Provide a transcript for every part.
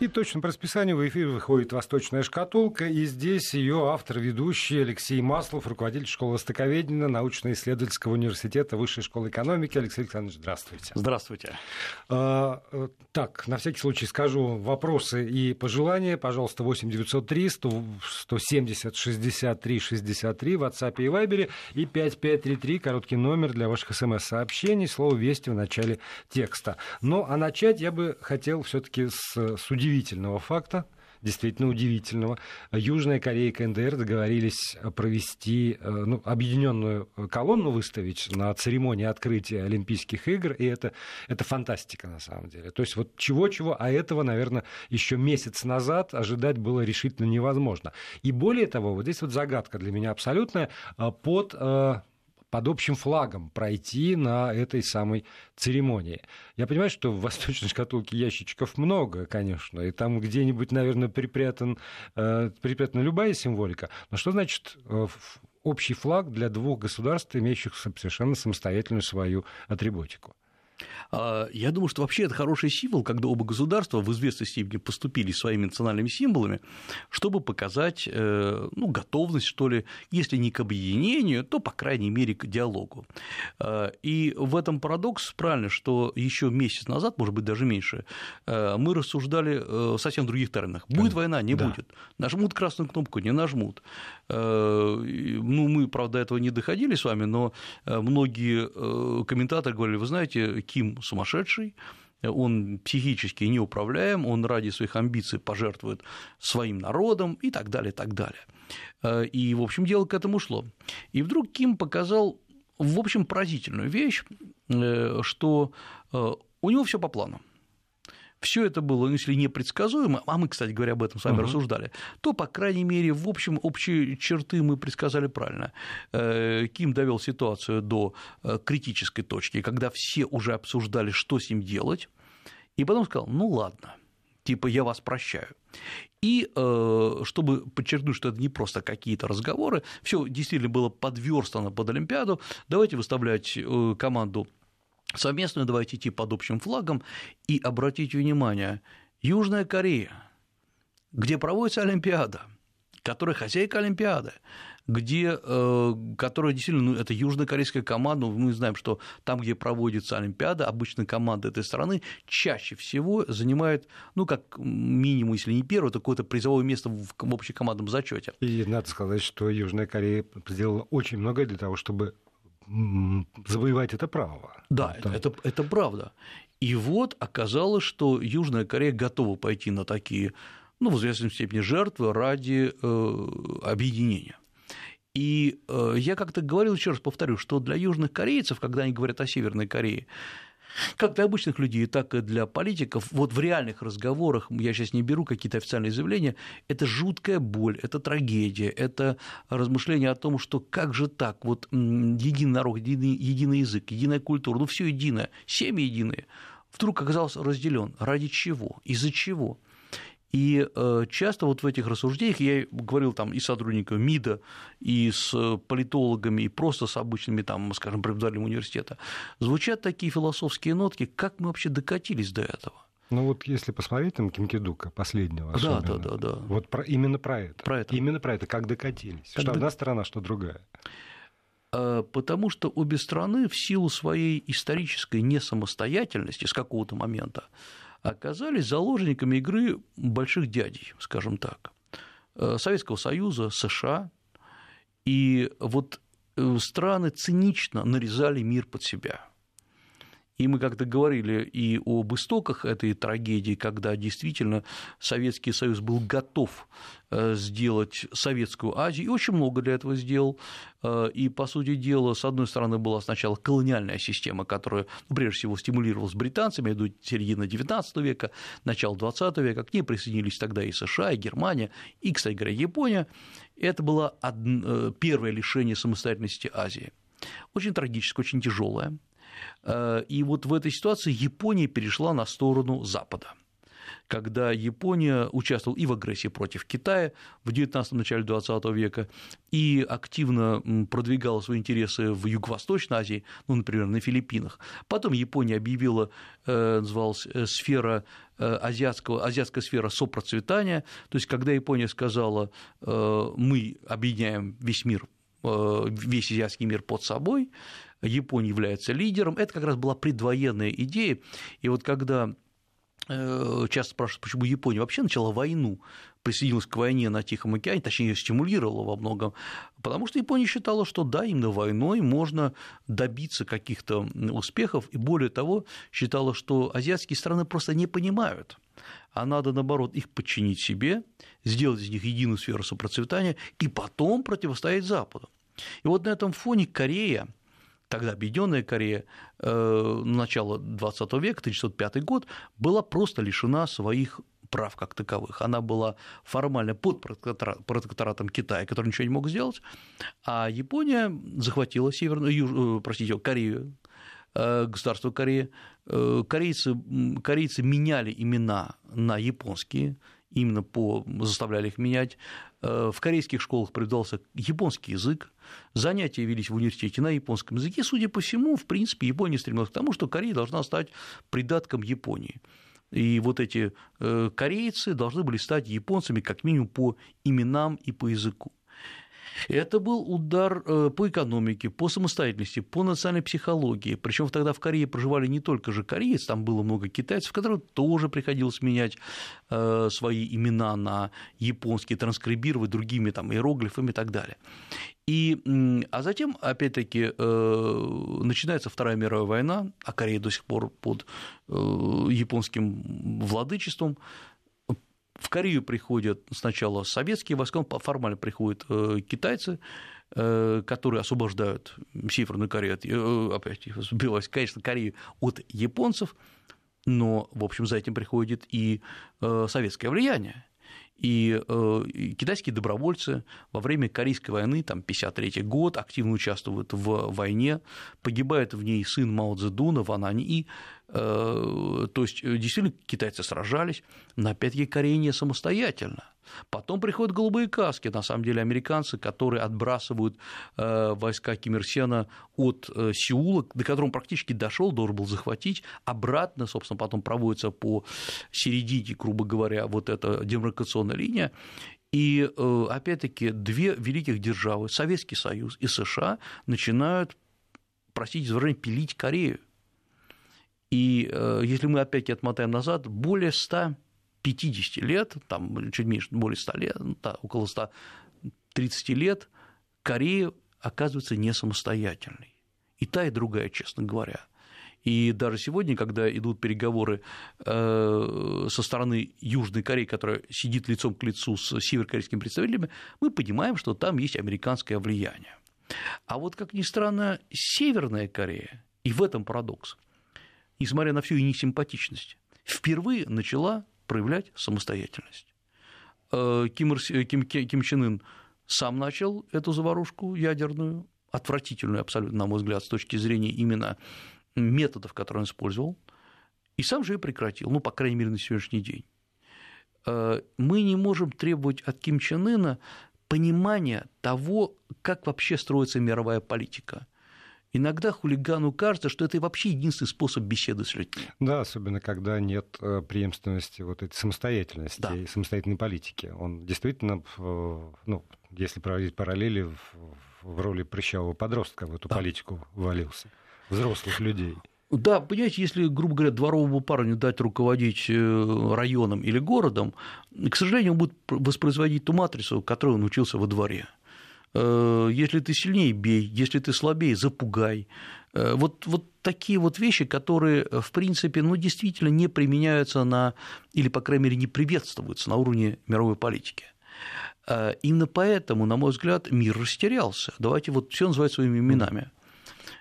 И точно по расписанию в эфир выходит «Восточная шкатулка», и здесь ее автор, ведущий Алексей Маслов, руководитель школы востоковедения научно-исследовательского университета Высшей школы экономики. Алексей Александрович, здравствуйте. Здравствуйте. А, э, так, на всякий случай скажу вопросы и пожелания. Пожалуйста, 8 903 170 63 63 в WhatsApp и Viber и 5533, короткий номер для ваших смс-сообщений, слово «Вести» в начале текста. Ну, а начать я бы хотел все-таки с судьи удивительного факта, действительно удивительного. Южная Корея и КНДР договорились провести, э, ну, объединенную колонну выставить на церемонии открытия Олимпийских игр, и это, это фантастика на самом деле. То есть вот чего-чего, а этого, наверное, еще месяц назад ожидать было решительно невозможно. И более того, вот здесь вот загадка для меня абсолютная, э, под э, под общим флагом пройти на этой самой церемонии. Я понимаю, что в восточной шкатулке ящичков много, конечно, и там где-нибудь, наверное, припрятан, э, припрятана любая символика. Но что значит э, общий флаг для двух государств, имеющих совершенно самостоятельную свою атрибутику? А, я думаю, что вообще это хороший символ, когда оба государства в известной степени поступили своими национальными символами, чтобы показать э, ну, готовность, что ли, если не к объединению, то, по крайней мере, к диалогу. А, и в этом парадокс правильно, что еще месяц назад, может быть, даже меньше, э, мы рассуждали э, в совсем других терминах. Будет война, не да. будет. Нажмут красную кнопку, не нажмут. Ну, мы, правда, этого не доходили с вами, но многие комментаторы говорили, вы знаете, Ким сумасшедший, он психически неуправляем, он ради своих амбиций пожертвует своим народом и так далее, так далее. Э, и, в общем, дело к этому шло. И вдруг Ким показал, в общем, поразительную вещь, э, что э, у него все по плану все это было, ну, если непредсказуемо, а мы, кстати говоря, об этом с вами uh-huh. рассуждали, то, по крайней мере, в общем, общие черты мы предсказали правильно. Э, Ким довел ситуацию до э, критической точки, когда все уже обсуждали, что с ним делать, и потом сказал, ну ладно, типа я вас прощаю. И э, чтобы подчеркнуть, что это не просто какие-то разговоры, все действительно было подверстано под Олимпиаду, давайте выставлять команду совместную давайте идти под общим флагом и обратите внимание, Южная Корея, где проводится Олимпиада, которая хозяйка Олимпиады, где, э, которая действительно, ну, это южнокорейская команда, мы знаем, что там, где проводится Олимпиада, обычно команда этой страны чаще всего занимает, ну, как минимум, если не первое, то какое-то призовое место в общекомандном зачете. И надо сказать, что Южная Корея сделала очень многое для того, чтобы завоевать это право. Да, это, это, это правда. И вот оказалось, что Южная Корея готова пойти на такие, ну, в известной степени жертвы ради э, объединения. И э, я как-то говорил, еще раз повторю, что для южных корейцев, когда они говорят о Северной Корее, как для обычных людей, так и для политиков, вот в реальных разговорах, я сейчас не беру какие-то официальные заявления, это жуткая боль, это трагедия, это размышление о том, что как же так, вот единый народ, единый, единый язык, единая культура, ну все единое, семьи единые, вдруг оказался разделен. Ради чего? Из-за чего? И э, часто вот в этих рассуждениях, я говорил там и с сотрудниками МИДа, и с политологами, и просто с обычными, там, скажем, преподавателями университета, звучат такие философские нотки, как мы вообще докатились до этого. Ну вот если посмотреть там Кимкидука, последнего особенно, да, да, да, да. вот про, именно про это. Про это. Именно про это, как докатились. Как что до... одна сторона, что другая. Э, потому что обе страны в силу своей исторической несамостоятельности с какого-то момента оказались заложниками игры больших дядей, скажем так, э, Советского Союза, США, и вот э, страны цинично нарезали мир под себя. И мы как-то говорили и об истоках этой трагедии, когда действительно Советский Союз был готов э, сделать Советскую Азию, и очень много для этого сделал. Э, и, по сути дела, с одной стороны, была сначала колониальная система, которая, ну, прежде всего, стимулировалась британцами, до середины XIX века, начало XX века, к ней присоединились тогда и США, и Германия, и, кстати говоря, Япония. Это было э, первое лишение самостоятельности Азии. Очень трагическое, очень тяжелое. Э, и вот в этой ситуации Япония перешла на сторону Запада. когда Япония участвовала и в агрессии против Китая в 19 начале 20 века, и активно продвигала свои интересы в Юго-Восточной Азии, ну, например, на Филиппинах. Потом Япония объявила, э, называлась э, сфера азиатского, азиатская сфера сопроцветания, то есть когда Япония сказала, мы объединяем весь мир весь азиатский мир под собой, Япония является лидером. Это как раз была предвоенная идея. И вот когда э, часто спрашивают, почему Япония вообще начала войну, присоединилась к войне на Тихом океане, точнее, ее стимулировала во многом, потому что Япония считала, что да, именно войной можно добиться каких-то успехов, и более того, считала, что азиатские страны просто не понимают, а надо, наоборот, их подчинить себе, сделать из них единую сферу сопроцветания и потом противостоять Западу. И вот на этом фоне Корея тогда Объединенная Корея, э, начала 20 века, 1905 год, была просто лишена своих прав как таковых. Она была формально под протекторатом Китая, который ничего не мог сделать, а Япония захватила Северную, Юж... Э, простите, Корею, э, государство Корея. Корейцы, корейцы меняли имена на японские, именно по, заставляли их менять. Э, в корейских школах преподавался японский язык, занятия велись в университете на японском языке. Судя по всему, в принципе, Япония стремилась к тому, что Корея должна стать придатком Японии. И вот эти э, корейцы должны были стать японцами как минимум по именам и по языку. Это был удар э, по экономике, по самостоятельности, по национальной психологии. Причем тогда в Корее проживали не только же корейцы, там было много китайцев, которым тоже приходилось менять э, свои имена на японские, транскрибировать другими там, иероглифами и так далее. И, а затем, опять-таки, э, начинается Вторая мировая война, а Корея до сих пор под японским владычеством, в Корею приходят сначала советские войска, формально приходят э, китайцы, э, которые освобождают Северную Корею от, э, опять сбилась, конечно, Корею от японцев, но, в общем, за этим приходит и советское влияние. И китайские добровольцы во время Корейской войны, там, 1953 год, активно участвуют в войне, погибает в ней сын Мао Цзэдуна, Ван Ань И, то есть, э, действительно, китайцы сражались, но опять-таки Корея не самостоятельно. Потом приходят голубые каски, на самом деле американцы, которые отбрасывают э, войска Ким Ир Сена от Сеула, до которого он практически дошел, должен был захватить, обратно, собственно, потом проводится по середине, грубо говоря, вот эта демаркационная линия, и опять-таки две великих державы, Советский Союз и США, начинают, простите за выражение, пилить Корею. И э, если мы опять отмотаем назад, более 150 лет, там чуть меньше, более 100 лет, ну, да, около 130 лет, Корея оказывается не самостоятельной. И та, и другая, честно говоря. И даже сегодня, когда идут переговоры э, со стороны Южной Кореи, которая сидит лицом к лицу с северокорейскими представителями, мы понимаем, что там есть американское влияние. А вот, как ни странно, Северная Корея, и в этом парадокс, несмотря на всю ее несимпатичность, впервые начала проявлять самостоятельность. Э, Ким, Ир, Ким, Ким Чен Ын сам начал эту заварушку ядерную, отвратительную абсолютно, на мой взгляд, с точки зрения именно методов, которые он использовал, и сам же ее прекратил, ну, по крайней мере, на сегодняшний день. Э, мы не можем требовать от Ким Чен Ына понимания того, как вообще строится мировая политика – иногда хулигану кажется, что это вообще единственный способ беседы с людьми. Да, особенно когда нет э, преемственности вот этой самостоятельности да. и самостоятельной политики. Он действительно, ну, если проводить параллели, в роли прыщавого подростка в эту да. политику валился, взрослых людей. Да, понимаете, если, грубо говоря, дворовому парню дать руководить э, районом или городом, к сожалению, он будет воспроизводить ту матрицу, которую он учился во дворе. Э, если ты сильнее, бей, если ты слабее, запугай. Э, вот, вот такие вот вещи, которые, в принципе, ну, действительно не применяются на, или, по крайней мере, не приветствуются на уровне мировой политики. Э, именно поэтому, на мой взгляд, мир растерялся. Давайте вот все называть своими именами.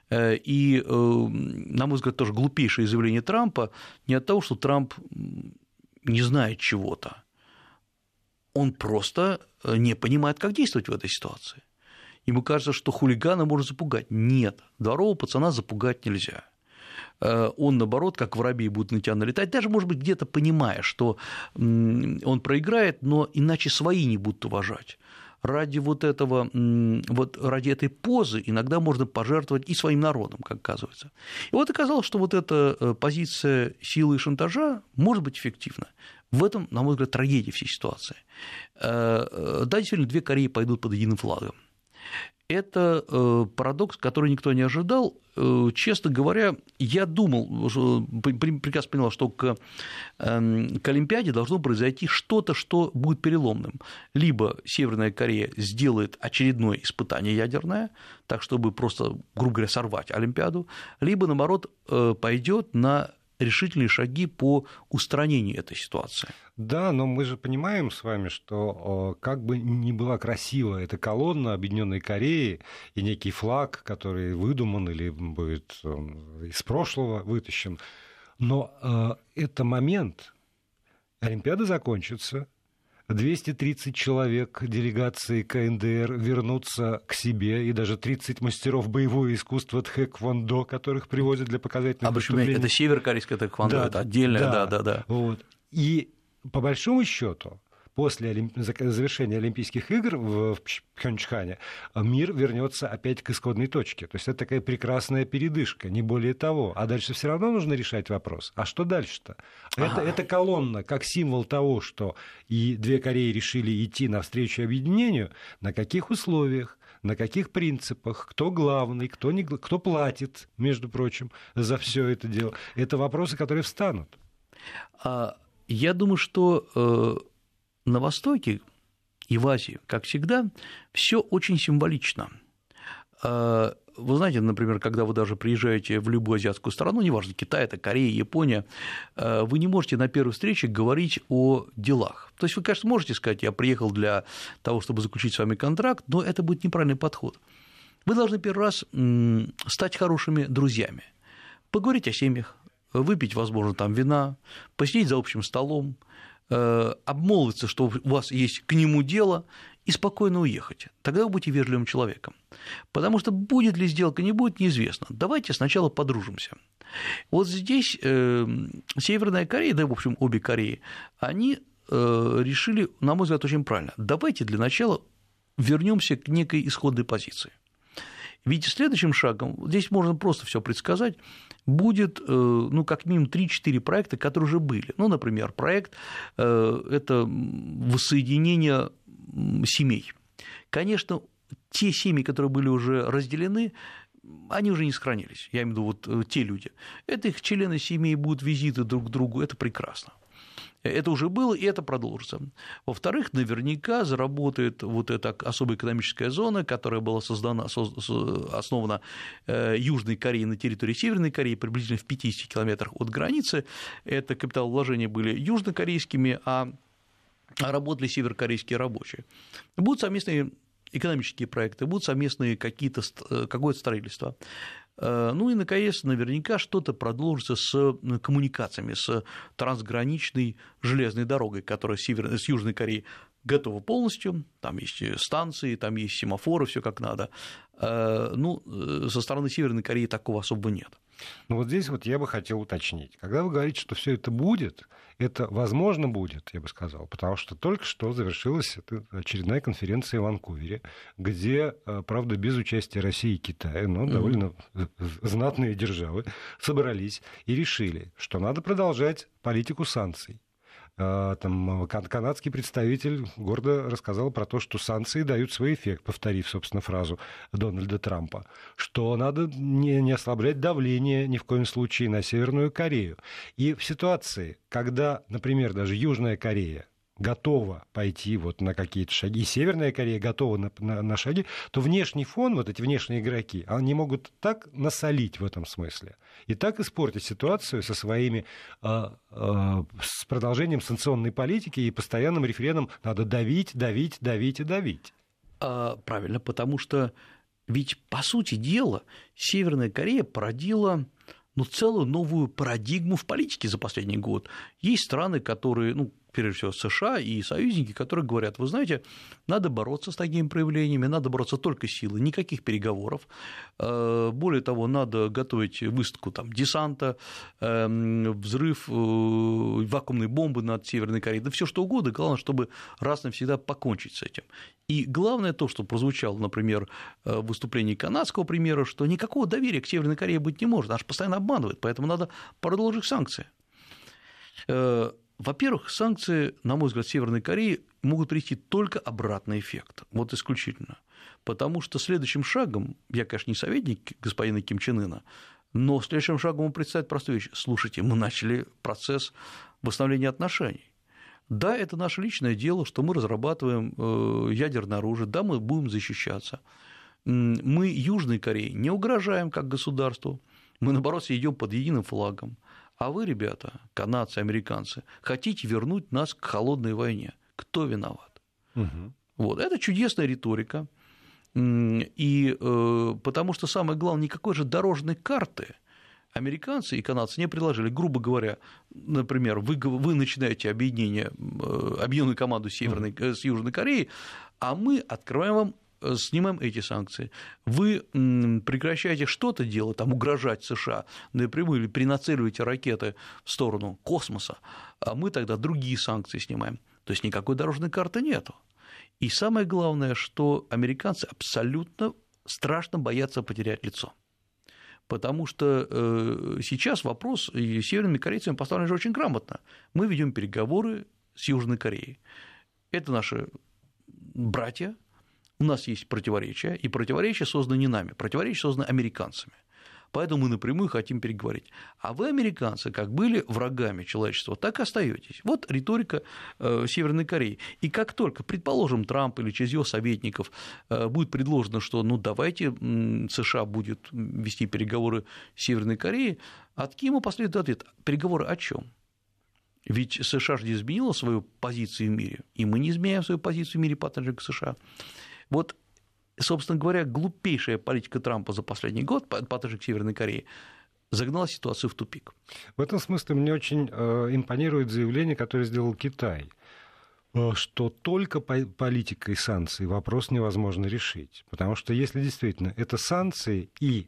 И, на мой взгляд, тоже глупейшее заявление Трампа не от того, что Трамп не знает чего-то, он просто э, не понимает, как действовать в этой ситуации. Ему кажется, что хулигана можно запугать. Нет, дворового пацана запугать нельзя. он, наоборот, как воробей будет на тебя налетать, даже, может быть, где-то понимая, что он проиграет, но иначе свои не будут уважать ради вот этого, вот ради этой позы иногда можно пожертвовать и своим народом, как оказывается. И вот оказалось, что вот эта э, позиция силы и шантажа может быть эффективна. В этом, на мой взгляд, трагедия всей ситуации. Э, э, да, действительно, две Кореи пойдут под единым флагом это э, парадокс, который никто не ожидал. Честно говоря, я думал, прекрасно понял, что к, эм, к Олимпиаде должно произойти что-то, что будет переломным. Либо Северная Корея сделает очередное испытание ядерное, так чтобы просто, грубо говоря, сорвать Олимпиаду, либо, наоборот, пойдет на решительные шаги по устранению этой ситуации. Да, но мы же понимаем с вами, что как бы ни была красива эта колонна Объединенной Кореи и некий флаг, который выдуман или будет из прошлого вытащен, но э, это момент, Олимпиада закончится, 230 человек делегации КНДР вернутся к себе, и даже 30 мастеров боевого искусства тхэквондо, которых привозят для показательных а, выступлений. Это северокорейское тхэквондо, да, это отдельное, да, да, да. да. Вот. И по большому счету, после завершения Олимпийских игр в Пхенчхане мир вернется опять к исходной точке. То есть это такая прекрасная передышка, не более того. А дальше все равно нужно решать вопрос. А что дальше-то? Ага. Это, это колонна как символ того, что и две Кореи решили идти навстречу объединению. На каких условиях? на каких принципах, кто главный, кто, не, кто платит, между прочим, за все это дело. Это вопросы, которые встанут. А, я думаю, что э, на Востоке и в Азии, как всегда, все очень символично. А, вы знаете, например, когда вы даже приезжаете в любую азиатскую страну, неважно, Китай, это Корея, Япония, а, вы не можете на первой встрече говорить о делах. То есть вы, конечно, можете сказать, я приехал для того, чтобы заключить с вами контракт, но это будет неправильный подход. Вы должны первый раз стать хорошими друзьями, поговорить о семьях, выпить, возможно, там вина, посидеть за общим столом, обмолвиться, что у вас есть к нему дело, и спокойно уехать. Тогда вы будете верливым человеком. Потому что будет ли сделка, не будет, неизвестно. Давайте сначала подружимся. Вот здесь э, Северная Корея, да, в общем, обе Кореи, они э, решили, на мой взгляд, очень правильно. Давайте для начала вернемся к некой исходной позиции. Ведь следующим шагом, здесь можно просто все предсказать, будет, э, ну, как минимум 3-4 проекта, которые уже были. Ну, например, проект э, – это воссоединение семей. Конечно, те семьи, которые были уже разделены, они уже не сохранились, я имею в виду вот э, те люди. Это их члены семьи будут визиты друг к другу, это прекрасно. Это уже было, и это продолжится. Во-вторых, наверняка заработает вот эта особая экономическая зона, которая была создана, основана э, Южной Кореей на территории Северной Кореи, приблизительно в 50 километрах от границы. Это капиталовложения были южнокорейскими, а работали северокорейские рабочие. Будут совместные экономические проекты, будут совместные какие-то, э, какое-то строительство. Э, ну и, наконец, наверняка что-то продолжится с коммуникациями, с трансграничной железной дорогой, которая с Южной Кореи готова полностью, там есть станции, там есть семафоры, все как надо. Э, ну, со стороны Северной Кореи такого особо нет. Ну вот здесь вот я бы хотел уточнить. Когда вы говорите, что все это будет, это возможно будет, я бы сказал, потому что только что завершилась очередная конференция в Ванкувере, где, э, правда, без участия России и Китая, но довольно знатные державы собрались и решили, что надо продолжать политику санкций там, канадский представитель гордо рассказал про то, что санкции дают свой эффект, повторив, собственно, фразу Дональда Трампа, что надо не, не ослаблять давление ни в коем случае на Северную Корею. И в ситуации, когда, например, даже Южная Корея готова пойти вот на какие-то шаги, и Северная Корея готова на, на, на шаги, то внешний фон, вот эти внешние игроки, они могут так насолить в этом смысле и так испортить ситуацию со своими, э, э, с продолжением санкционной политики и постоянным рефреном надо давить, давить, давить и давить. А, правильно, потому что ведь, по сути дела, Северная Корея породила ну, целую новую парадигму в политике за последний год. Есть страны, которые, ну, прежде всего США и союзники, которые говорят, вы знаете, надо бороться с такими проявлениями, надо бороться только силой, никаких переговоров. Э, более того, надо готовить выставку там, десанта, эм, взрыв э, вакуумной бомбы над Северной Кореей, да все что угодно, главное, чтобы раз навсегда покончить с этим. И главное то, что прозвучало, например, в выступлении канадского премьера, что никакого доверия к Северной Корее быть не может, аж постоянно обманывает, поэтому надо продолжить санкции. Во-первых, санкции, на мой взгляд, Северной Кореи могут привести только обратный эффект, вот исключительно. Потому что следующим шагом, я, конечно, не советник господина Ким Чен Ына, но следующим шагом он представит простую вещь. Слушайте, мы начали процесс восстановления отношений. Да, это наше личное дело, что мы разрабатываем э, ядерное оружие, да, мы будем защищаться. Мы Южной Корее не угрожаем как государству, мы, наоборот, идем под единым флагом. А вы, ребята, канадцы, американцы, хотите вернуть нас к холодной войне. Кто виноват? Угу. Вот. Это чудесная риторика. И э, потому что самое главное, никакой же дорожной карты американцы и канадцы не предложили. Грубо говоря, например, вы, вы начинаете объединение, э, объединенную команду Северной, э, с Южной Кореей, а мы открываем вам снимаем эти санкции. Вы прекращаете что-то делать, там, угрожать США напрямую или принацеливаете ракеты в сторону космоса, а мы тогда другие санкции снимаем. То есть никакой дорожной карты нету. И самое главное, что американцы абсолютно страшно боятся потерять лицо. Потому что э, сейчас вопрос и северными корейцами поставлен же очень грамотно. Мы ведем переговоры с Южной Кореей. Это наши братья, у нас есть противоречия, и противоречия созданы не нами, противоречия созданы американцами. Поэтому мы напрямую хотим переговорить. А вы, американцы, как были врагами человечества, так и остаетесь. Вот риторика э, Северной Кореи. И как только, предположим, Трамп или через его советников э, будет предложено, что ну давайте США будет вести переговоры с Северной Кореей, от Кима последует ответ. Переговоры о чем? Ведь США же не изменила свою позицию в мире, и мы не изменяем свою позицию в мире по отношению к США. Вот, собственно говоря, глупейшая политика Трампа за последний год по отношению к Северной Корее загнала ситуацию в тупик. В этом смысле мне очень э, импонирует заявление, которое сделал Китай э, что только политикой санкций вопрос невозможно решить. Потому что если действительно это санкции и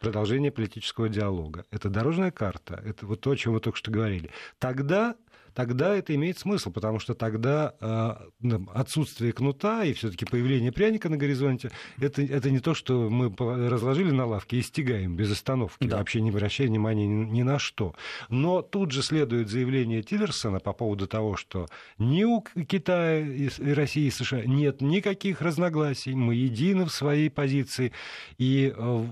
продолжение политического диалога, это дорожная карта, это вот то, о чем вы только что говорили, тогда тогда это имеет смысл, потому что тогда э, отсутствие кнута и все-таки появление пряника на горизонте это, это не то, что мы разложили на лавке и стягаем без остановки, да. вообще не обращая внимания ни, ни на что. Но тут же следует заявление Тиллерсона по поводу того, что ни у Китая, и России и США нет никаких разногласий, мы едины в своей позиции, и э,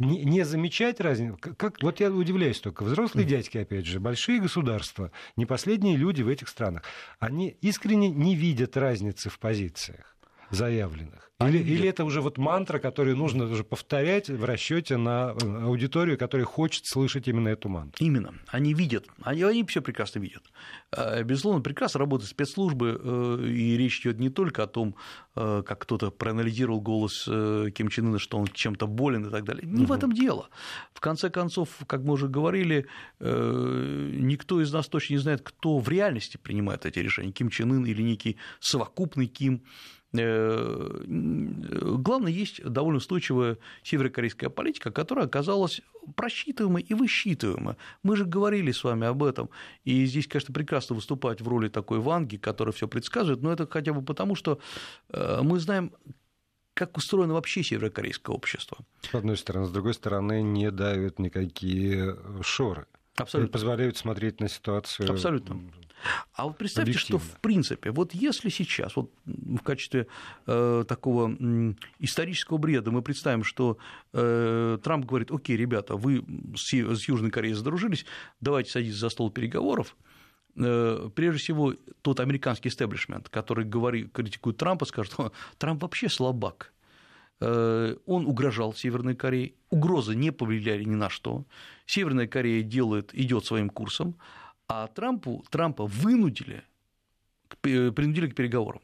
не, не замечать разницу. Как, вот я удивляюсь только. Взрослые дядьки, опять же, большие государства, не последние люди в этих странах, они искренне не видят разницы в позициях заявленных. Или, или это уже вот мантра, которую нужно уже повторять в расчете на э, аудиторию, которая хочет слышать именно эту мантру? Именно. Они видят. Они, они все прекрасно видят. А, безусловно, прекрасно работают спецслужбы, э, и речь идет не только о том, э, как кто-то проанализировал голос Ким Чен Ына, что он чем-то болен и так далее. Не угу. в этом дело. В конце концов, как мы уже говорили, никто из нас точно не знает, кто в реальности принимает эти решения, Ким Чен Ын или некий совокупный Ким главное, есть довольно устойчивая северокорейская политика, которая оказалась просчитываемой и высчитываемой. Мы же говорили с вами об этом, и здесь, конечно, прекрасно выступать в роли такой Ванги, которая все предсказывает, но это хотя бы потому, что э, мы знаем, как устроено вообще северокорейское общество. С одной стороны, с другой стороны, не давят никакие шоры. Абсолютно. Позволяют смотреть на ситуацию. Абсолютно. А вот представьте, что в принципе, вот если сейчас, вот в качестве э, такого исторического бреда мы представим, что э, Трамп говорит, окей, ребята, вы с, с Южной Кореей задружились, давайте садитесь за стол переговоров, э, прежде всего, тот американский истеблишмент, который говорит, критикует Трампа, скажет, Трамп вообще слабак, э, он угрожал Северной Корее, угрозы не повлияли ни на что, Северная Корея делает, идет своим курсом, а Трампу, Трампа вынудили, принудили к переговорам.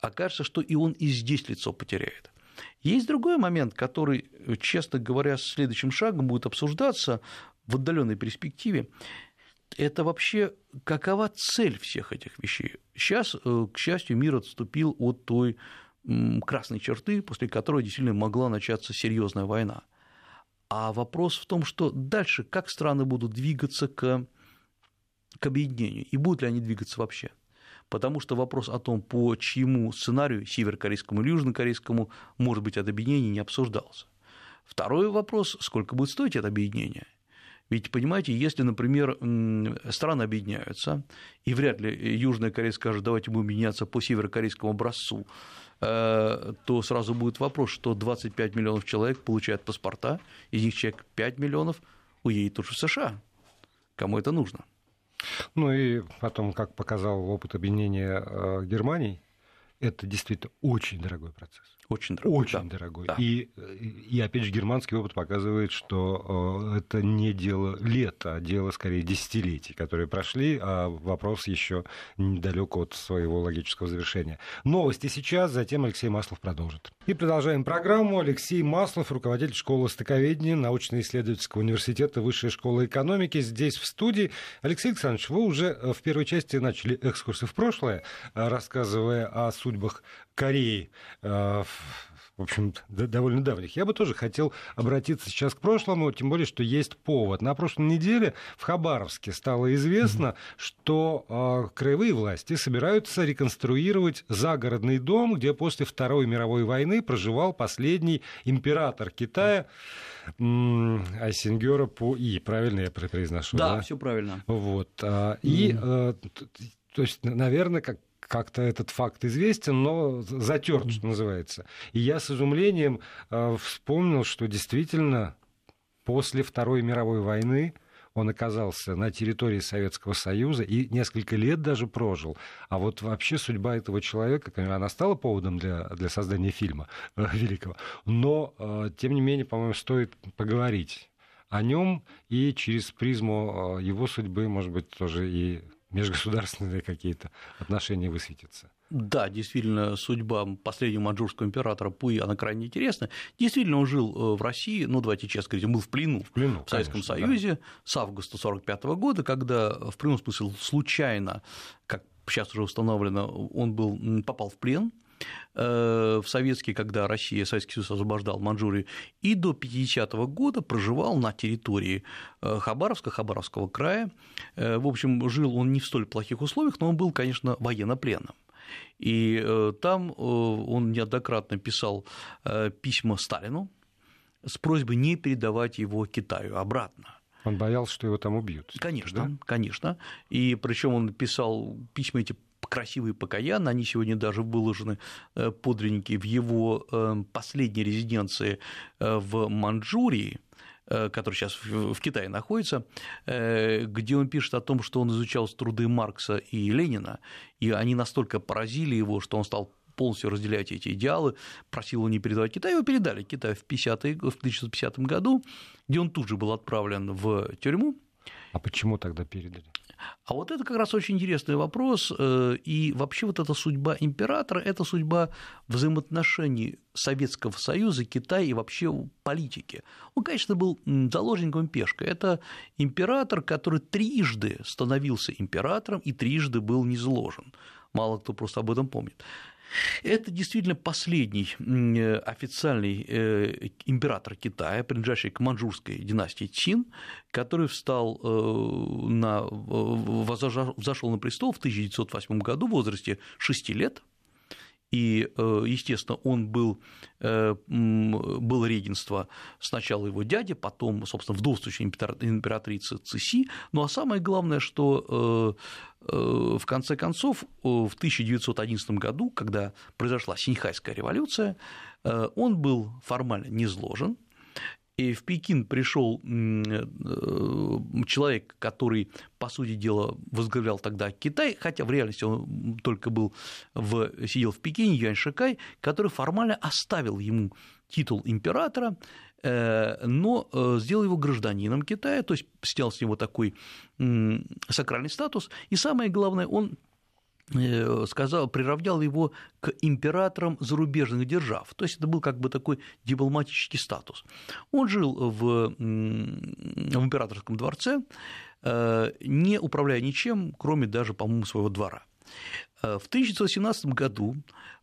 Окажется, что и он и здесь лицо потеряет. Есть другой момент, который, честно говоря, следующим шагом будет обсуждаться в отдаленной перспективе. это вообще какова цель всех этих вещей? Сейчас, э, к счастью, мир отступил от той красной черты, после которой действительно могла начаться серьезная война. А вопрос в том, что дальше как страны будут двигаться к, к объединению, и будут ли они двигаться вообще. Потому что вопрос о том, по чьему сценарию, северокорейскому или южнокорейскому, может быть, это объединение, не обсуждался. Второй вопрос, сколько будет стоить это объединение. Ведь, понимаете, если, например, страны объединяются, и вряд ли Южная Корея скажет, давайте будем объединяться по северокорейскому образцу, э, то сразу будет вопрос, что 25 миллионов человек получают паспорта, из них человек 5 миллионов уедет уже в США. Кому это нужно? Ну и потом, как показал опыт объединения э, Германии, это действительно очень дорогой процесс. Очень дорогой. Очень да. дорогой. Да. И, и опять же, германский опыт показывает, что э, это не дело лет, а дело скорее десятилетий, которые прошли, а вопрос еще недалек от своего логического завершения. Новости сейчас, затем Алексей Маслов продолжит. И продолжаем программу. Алексей Маслов, руководитель школы стыковедения научно-исследовательского университета Высшей школы экономики, здесь в студии. Алексей Александрович, вы уже в первой части начали экскурсы в прошлое, рассказывая о судьбах Кореи э, в общем, довольно давних. Я бы тоже хотел обратиться сейчас к прошлому, тем более, что есть повод. На прошлой неделе в Хабаровске стало известно, mm-hmm. что э, краевые власти собираются реконструировать загородный дом, где после Второй мировой войны проживал последний император Китая. Айсенгера по И, правильно я произношу? Да, да? все правильно. Вот. А, и, mm-hmm. то есть, наверное, как как-то этот факт известен, но затерт, что называется. И я с изумлением э, вспомнил, что действительно после Второй мировой войны он оказался на территории Советского Союза и несколько лет даже прожил. А вот вообще судьба этого человека, она стала поводом для, для создания фильма э, великого. Но, э, тем не менее, по-моему, стоит поговорить о нем и через призму его судьбы, может быть, тоже и межгосударственные какие-то отношения высветятся. Да, действительно, судьба последнего маньчжурского императора Пуи, она крайне интересна. Действительно, он жил э, в России, ну, давайте честно говорить, он был в плену, в, плену, в Советском конечно, Союзе да. с августа 1945 года, когда, в прямом смысле, случайно, как сейчас уже установлено, он был, попал в плен, в советский, когда Россия, Советский Союз освобождал Манчжурию, и до 50-го года проживал на территории э, Хабаровска, Хабаровского края. Э, в общем, жил он не в столь плохих условиях, но он был, конечно, военнопленным. И там он неоднократно писал письма Сталину с просьбой не передавать его Китаю обратно. Он боялся, что его там убьют. Конечно, да? конечно. И причем он писал письма эти красивые покаян, они сегодня даже выложены э, подлинники в его э, последней резиденции э, в Манчжурии, который сейчас в Китае находится, где он пишет о том, что он изучал труды Маркса и Ленина, и они настолько поразили его, что он стал полностью разделять эти идеалы, просил его не передавать Китай, его передали Китаю в, 50 в 1950 году, где он тут же был отправлен в тюрьму. А почему тогда передали? А вот это как раз очень интересный вопрос, э, и вообще вот эта судьба императора – это судьба взаимоотношений Советского Союза, Китая и вообще политики. Он, конечно, был заложником пешкой. Это император, который трижды становился императором и трижды был низложен. Мало кто просто об этом помнит. Это действительно последний официальный э, император Китая, принадлежащий к манчжурской династии Цин, который встал э, на, взошел на престол в 1908 году в возрасте 6 лет, и, э, естественно, он был, э, был регенство сначала его дяди, потом, собственно, вдовствующей императрицы Циси, ну а самое главное, что э, в конце концов, в 1911 году, когда произошла Синьхайская революция, он был формально низложен, и в Пекин пришел э, человек, который, по сути дела, возглавлял тогда Китай, хотя в реальности он только был в, сидел в Пекине, Юань Шикай, который формально оставил ему титул императора, э, но э, сделал его гражданином Китая, то есть снял с него такой сакральный статус, и самое главное, он сказал, приравнял его к императорам зарубежных держав. То есть это был как бы такой дипломатический статус. Он жил в, в императорском дворце, не управляя ничем, кроме даже, по-моему, своего двора. В 1917 году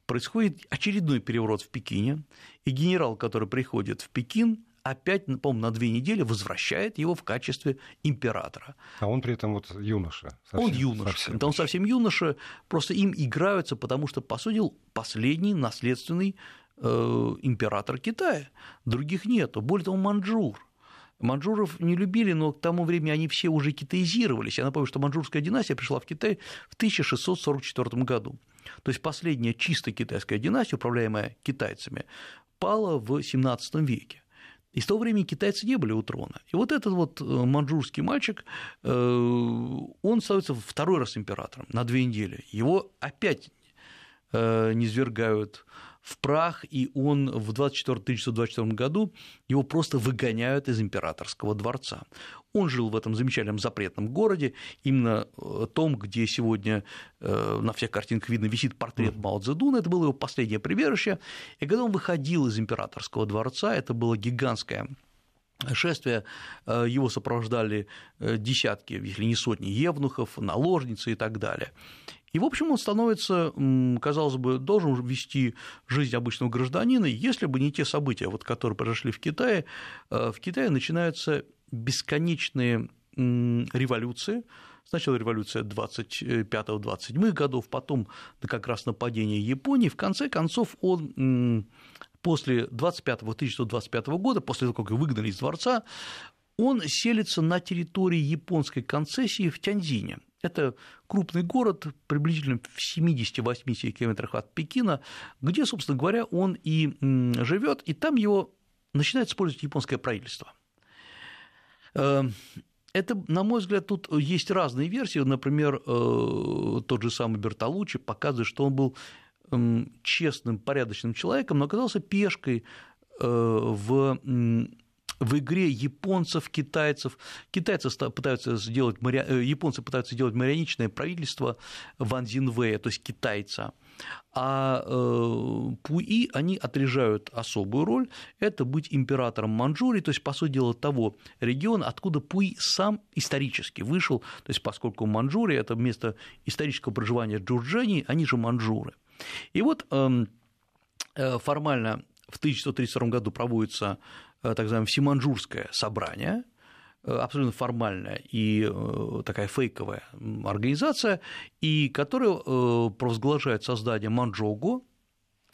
происходит очередной переворот в Пекине, и генерал, который приходит в Пекин, опять, по-моему, на две недели возвращает его в качестве императора. А он при этом вот юноша. Совсем, он юноша. Совсем. Да он совсем юноша, просто им играются, потому что, по сути, последний наследственный э, император Китая. Других нету. Более того, маньчжур. Маньчжуров не любили, но к тому времени они все уже китаизировались. Я напомню, что маньчжурская династия пришла в Китай в 1644 году. То есть последняя чисто китайская династия, управляемая китайцами, пала в XVII веке. И с того времени китайцы не были у трона. И вот этот вот э, маньчжурский мальчик, э, он становится второй раз императором на две недели. Его опять э, не свергают в прах, и он в 1924 году его просто выгоняют из императорского дворца. Он жил в этом замечательном запретном городе, именно э, том, где сегодня э, на всех картинках видно висит портрет Мао Цзэдуна, это было его последнее прибежище, и когда он выходил из императорского дворца, это было гигантское шествие, э, его сопровождали десятки, если не сотни евнухов, наложницы и так далее. И, в общем, он становится, казалось бы, должен вести жизнь обычного гражданина, если бы не те события, вот, которые произошли в Китае. В Китае начинаются бесконечные революции, Сначала революция 25-27 годов, потом как раз нападение Японии. В конце концов, он после 25 1925 года, после того, как его выгнали из дворца, он селится на территории японской концессии в Тяньзине. Это крупный город, приблизительно в 70-80 километрах от Пекина, где, собственно говоря, он и живет, и там его начинает использовать японское правительство. Эм, это, на мой взгляд, тут есть разные версии. Например, э, тот же самый Бертолуччи показывает, что он был честным, порядочным человеком, но оказался пешкой э, в в игре японцев, китайцев. Китайцы пытаются сделать, э, японцы пытаются сделать марионичное правительство Ван Зинвея, то есть китайца а э, Пуи, они отрежают особую роль, это быть императором Манчжурии, то есть, по сути дела, того региона, откуда Пуи сам исторически вышел, то есть, поскольку Манчжурия – это место исторического проживания джурджени, они же манчжуры. И вот эм, э, формально в 1932 году проводится э, так называемое Всеманчжурское собрание – Э, абсолютно формальная и такая фейковая организация, и которая провозглашает создание Манчжоу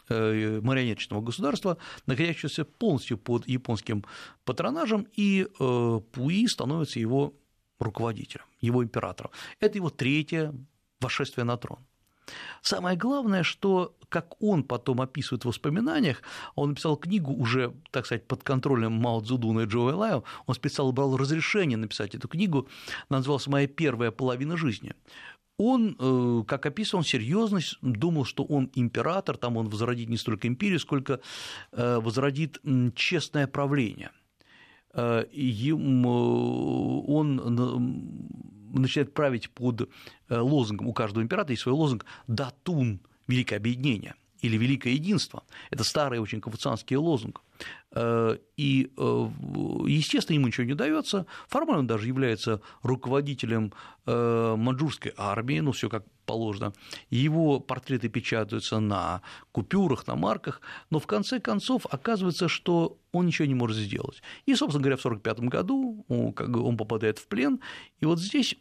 марионеточного государства, находящегося полностью под японским патронажем, и Пуи становится его руководителем, его императором. Это его третье восшествие на трон. Самое главное, что, как он потом описывает в воспоминаниях, он написал книгу уже, так сказать, под контролем Мао Цзэдуна и Джо Элайо, он специально брал разрешение написать эту книгу, она называлась «Моя первая половина жизни». Он, э, как описывал, он серьезно думал, что он император, там он возродит не столько империю, сколько э, возродит честное правление. Э, он начинает править под э, лозунгом, у каждого императора есть свой лозунг «Датун» – «Великое объединение» или «Великое единство». Это старый очень конфуцианский лозунг. Э, и, э, естественно, ему ничего не дается. Формально он даже является руководителем маньчжурской армии, ну, все как положено. Его портреты печатаются на купюрах, на марках, но в конце концов оказывается, что он ничего не может сделать. И, собственно говоря, в 1945 году он попадает в плен, и вот здесь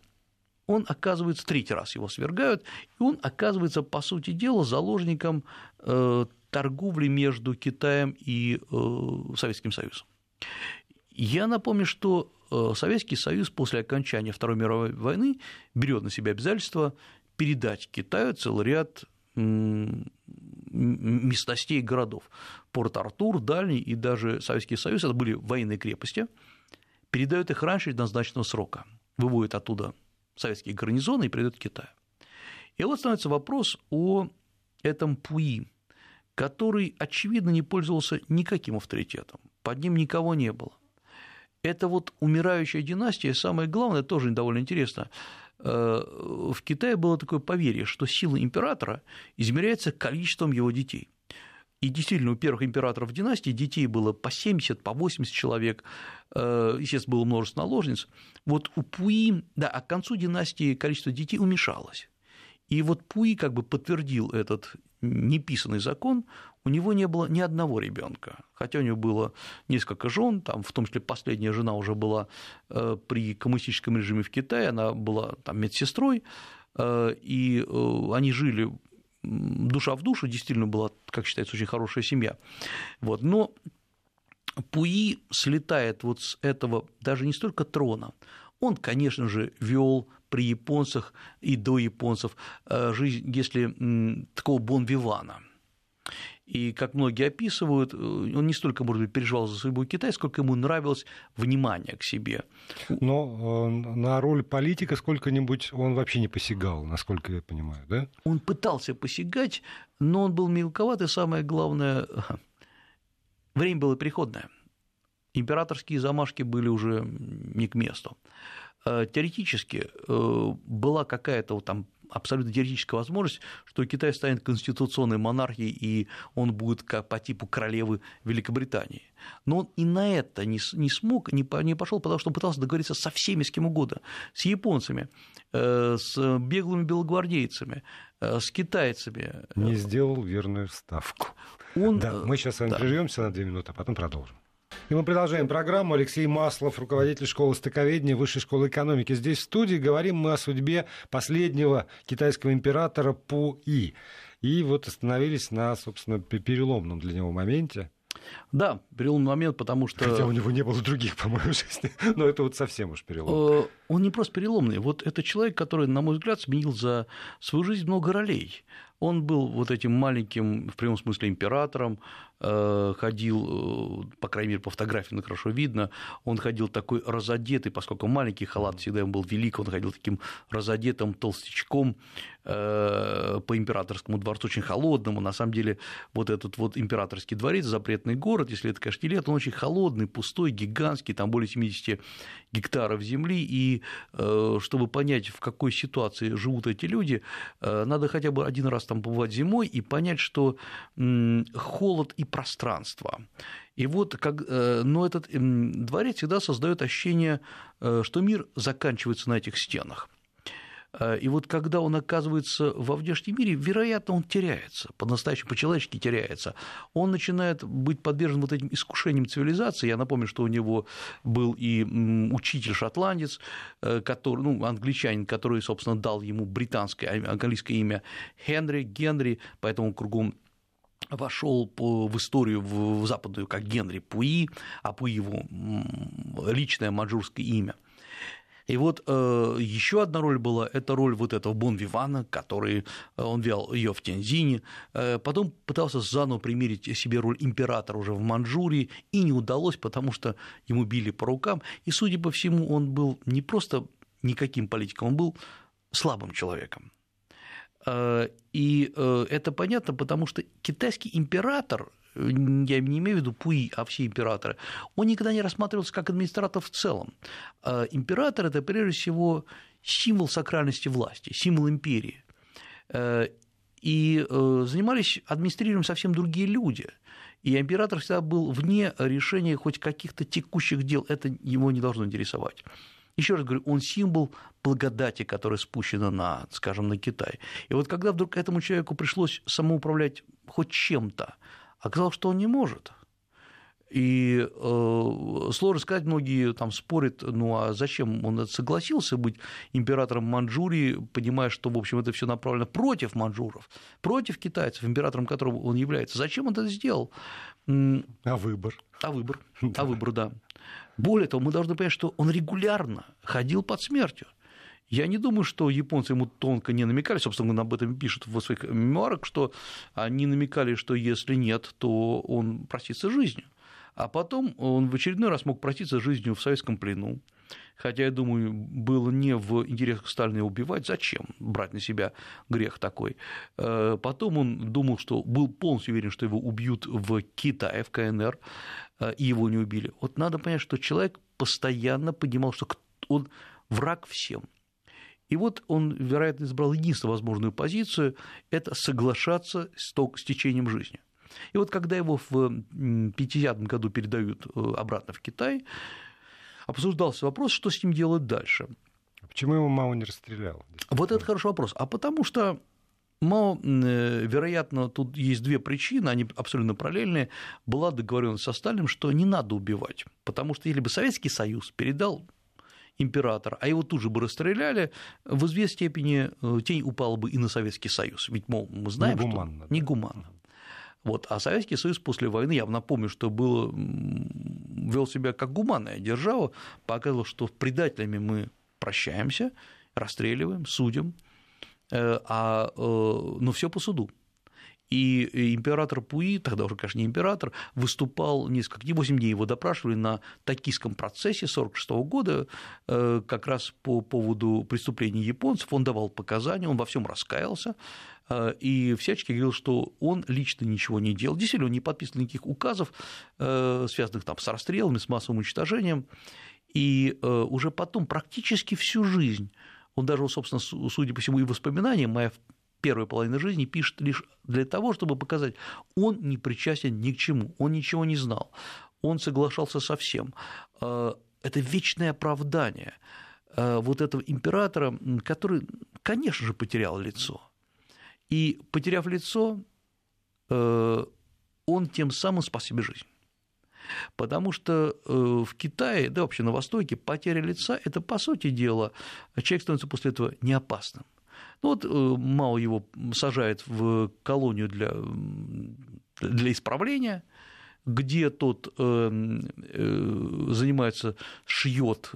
он оказывается, третий раз его свергают, и он оказывается, по сути дела, заложником э, торговли между Китаем и э, Советским Союзом. Я напомню, что э, Советский Союз после окончания Второй мировой войны берет на себя обязательство передать Китаю целый ряд местностей городов. Порт-Артур, Дальний и даже Советский Союз – это были военные крепости, передают их раньше назначенного срока, выводят оттуда советские гарнизоны и к Китаю. И вот становится вопрос о этом Пуи, который, очевидно, не пользовался никаким авторитетом, под ним никого не было. Это вот умирающая династия, самое главное, тоже довольно интересно, в Китае было такое поверье, что сила императора измеряется количеством его детей. И действительно, у первых императоров династии детей было по 70, по 80 человек, э, естественно, было множество наложниц. Вот у Пуи, да, а к концу династии количество детей уменьшалось. И вот Пуи как бы подтвердил этот неписанный закон, у него не было ни одного ребенка, хотя у него было несколько жен, там, в том числе последняя жена уже была э, при коммунистическом режиме в Китае, она была там медсестрой, э, и они жили душа в душу, действительно была, как считается, очень хорошая семья. Вот. Но Пуи слетает вот с этого даже не столько трона, он, конечно же, вел при японцах и до японцев э, жизнь, если такого бонвивана – и, как многие описывают, э, он не столько, может быть, переживал за судьбу Китая, сколько ему нравилось внимание к себе. Но э, на роль политика сколько-нибудь он вообще не посягал, насколько я понимаю, да? Он пытался посягать, но он был мелковат, и самое главное, время было переходное. Императорские замашки были уже не к месту. Э, теоретически была какая-то вот там абсолютно теоретическая возможность, что Китай станет конституционной монархией, и он будет как по типу королевы Великобритании. Но он и на это не, не смог, не, не пошел, потому что он пытался договориться со всеми, с кем угодно, с японцами, э, с беглыми белогвардейцами, э, с китайцами. Не сделал верную ставку. Он... Да, мы сейчас с вами да. прервемся на две минуты, а потом продолжим. И мы продолжаем программу. Алексей Маслов, руководитель школы стыковедения Высшей школы экономики. Здесь в студии говорим мы о судьбе последнего китайского императора Пу-И. И вот остановились на, собственно, переломном для него моменте. Да, переломный момент, потому что... Хотя у него не было других, по-моему, жизни. Но это вот совсем уж переломный. Э, он не просто переломный. Вот это человек, который, на мой взгляд, сменил за свою жизнь много ролей. Он был вот этим маленьким, в прямом смысле, императором, э, ходил, э, по крайней мере, по фотографии хорошо видно, он ходил такой разодетый, поскольку маленький халат всегда он был велик, он ходил таким разодетым толстячком э, по императорскому дворцу, очень холодному. На самом деле, вот этот вот императорский дворец, запретный город, если это, конечно, не лет, он очень холодный, пустой, гигантский, там более 70 гектаров земли, и чтобы понять, в какой ситуации живут эти люди, надо хотя бы один раз там побывать зимой и понять, что холод и пространство. И вот, как, э, но этот дворец всегда создает ощущение, э, что мир заканчивается на этих стенах. Э, и вот когда он оказывается во внешнем мире, вероятно, он теряется, по-настоящему, по-человечески теряется. Он начинает быть подвержен вот этим искушениям цивилизации. Я напомню, что у него был и учитель-шотландец, э, который, ну, англичанин, который, собственно, дал ему британское, а, английское имя Генри, Генри, поэтому кругом вошел в историю в западную как Генри Пуи, а Пуи его личное манжурское имя. И вот э, еще одна роль была, это роль вот этого Бон Вивана, который э, он вел ее в Тяньзине, э, потом пытался заново примерить себе роль императора уже в Манчжурии, и не удалось, потому что ему били по рукам, и, судя по всему, он был не просто никаким политиком, он был слабым человеком. Э, и э, это понятно, потому что китайский император я не имею в виду Пуи, а все императоры, он никогда не рассматривался как администратор в целом. Император – это прежде всего символ сакральности власти, символ империи. Э, и э, занимались администрированием совсем другие люди. И император всегда был вне решения хоть каких-то текущих дел, это его не должно интересовать. Еще раз говорю, он символ благодати, которая спущена на, скажем, на Китай. И вот когда вдруг этому человеку пришлось самоуправлять хоть чем-то, Оказалось, что он не может. И э, сложно сказать, многие там спорят, ну а зачем он согласился быть императором Манчжурии, понимая, что, в общем, это все направлено против манчжуров, против китайцев, императором которого он является. Зачем он это сделал? А выбор? А выбор, а выбор, да. Более того, мы должны понять, что он регулярно ходил под смертью. Я не думаю, что японцы ему тонко не намекали, собственно, он об этом пишет в своих мемуарах, что они намекали, что если нет, то он простится жизнью. А потом он в очередной раз мог проститься жизнью в советском плену. Хотя, я думаю, было не в интересах Сталина убивать, зачем брать на себя грех такой. Э, потом он думал, что был полностью уверен, что его убьют в Китае, в КНР, и его не убили. Вот надо понять, что человек постоянно понимал, что он враг всем. И вот он, вероятно, избрал единственную возможную позицию – это соглашаться с, течением жизни. И вот когда его в 50-м году передают э, обратно в Китай, обсуждался вопрос, что с ним делать дальше. Почему его Мао не расстрелял? Вот это хороший вопрос. А потому что Мао, э, вероятно, тут есть две причины, они абсолютно параллельные. Была договоренность со Сталиным, что не надо убивать, потому что если бы Советский Союз передал император, а его тут же бы расстреляли, в известной степени э, тень упала бы и на Советский Союз. Ведь, мол, мы знаем, негуманно, что... Да. Негуманно. Вот. А Советский Союз после войны, я напомню, что был, вел себя как гуманная держава, показывал, что предателями мы прощаемся, расстреливаем, судим, а, э, но все по суду. И император Пуи, тогда уже, конечно, не император, выступал несколько дней, 8 дней его допрашивали на токийском процессе 1946 года, э, как раз по поводу преступлений японцев. Он давал показания, он во всем раскаялся, э, и всячески говорил, что он лично ничего не делал. Действительно, он не подписывал никаких указов, э, связанных там с расстрелами, с массовым уничтожением. И уже потом практически всю жизнь он даже, собственно, судя по всему, и воспоминания, моя первой половины жизни пишет лишь для того, чтобы показать, он не причастен ни к чему, он ничего не знал, он соглашался со всем. Э, это вечное оправдание э, вот этого императора, который, конечно же, потерял лицо. И потеряв лицо, э, он тем самым спас себе жизнь. Потому что в Китае, да вообще на Востоке, потеря лица – это, по сути дела, человек становится после этого неопасным. Ну вот э, Мао его сажает в колонию для, для исправления, где тот э, э, занимается, шьет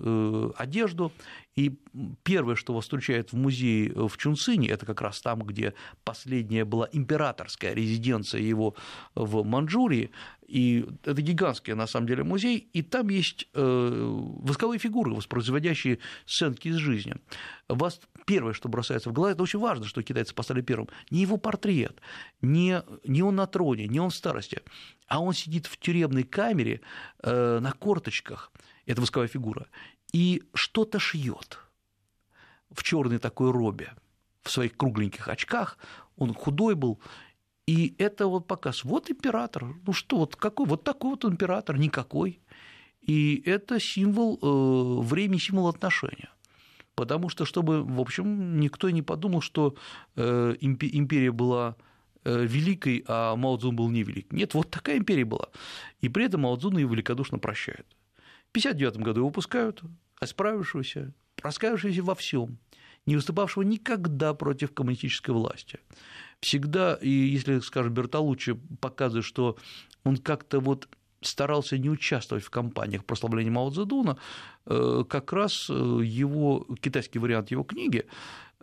одежду. И первое, что вас встречает в музее в Чунцине, это как раз там, где последняя была императорская резиденция его в Манчжурии, и это гигантский, на самом деле, музей, и там есть восковые фигуры, воспроизводящие сценки из жизни. Вас первое, что бросается в глаза, это очень важно, что китайцы поставили первым, не его портрет, не, не он на троне, не он в старости, а он сидит в тюремной камере э, на корточках, это восковая фигура, и что-то шьет в черной такой робе, в своих кругленьких очках, он худой был, и это вот показ, вот император, ну что, вот какой, вот такой вот император, никакой. И это символ э, времени, символ отношения потому что, чтобы, в общем, никто не подумал, что э, империя была э, великой, а Мао Цзун был невелик. Нет, вот такая империя была. И при этом Мао Цзун ее великодушно прощает. В 1959 году его выпускают, исправившегося, раскаявшегося во всем, не выступавшего никогда против коммунистической власти. Всегда, и если, скажем, Бертолуччи показывает, что он как-то вот старался не участвовать в кампаниях прославления Мао Цзэдуна, э, как раз э, его, китайский вариант его книги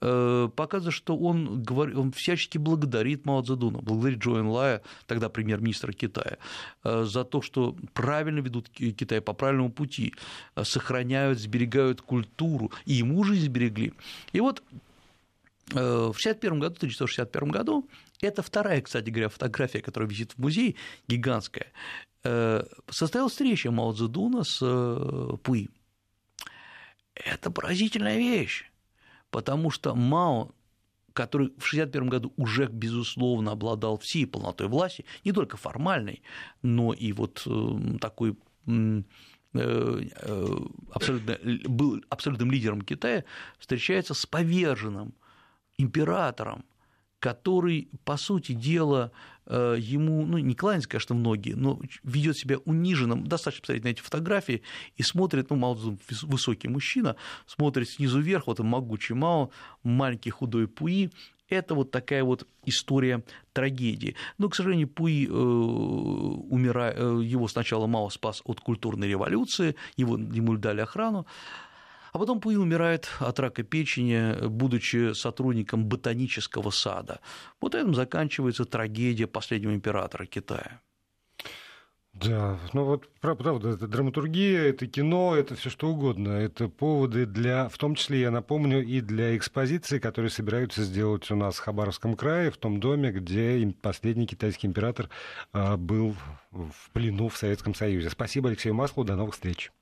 э, показывает, что он, говорит, он всячески благодарит Мао Цзэдуна, благодарит Джо Лая, тогда премьер-министра Китая, за то, что правильно ведут Китай по правильному пути, сохраняют, сберегают культуру, и ему жизнь сберегли. И вот в 1961 году, 1961 году, это вторая, кстати говоря, фотография, которая висит в музее, гигантская. Э, состоялась встреча Мао Цзэдуна с э, Пуи. Это поразительная вещь, потому что Мао, который в 1961 году уже, безусловно, обладал всей полнотой власти, не только формальной, но и вот э, такой абсолютно, был абсолютным лидером Китая, встречается с поверженным императором, который, по сути дела, э, ему, ну, не кланяется, конечно, многие, но ведет себя униженным, достаточно посмотреть на эти фотографии, и смотрит, ну, Мао высокий мужчина, смотрит снизу вверх, вот он могучий Мао, маленький худой Пуи, это вот такая вот история трагедии. Но, к сожалению, Пуи, э, умира... Э, его сначала Мао спас от культурной революции, его, ему дали охрану, а потом Пуи умирает от рака печени, будучи сотрудником ботанического сада. Вот этим заканчивается трагедия последнего императора Китая. Да, ну вот правда, это драматургия, это кино, это все что угодно. Это поводы для, в том числе, я напомню, и для экспозиции, которые собираются сделать у нас в Хабаровском крае, в том доме, где последний китайский император а, был в плену в Советском Союзе. Спасибо Алексею Маслу, до новых встреч.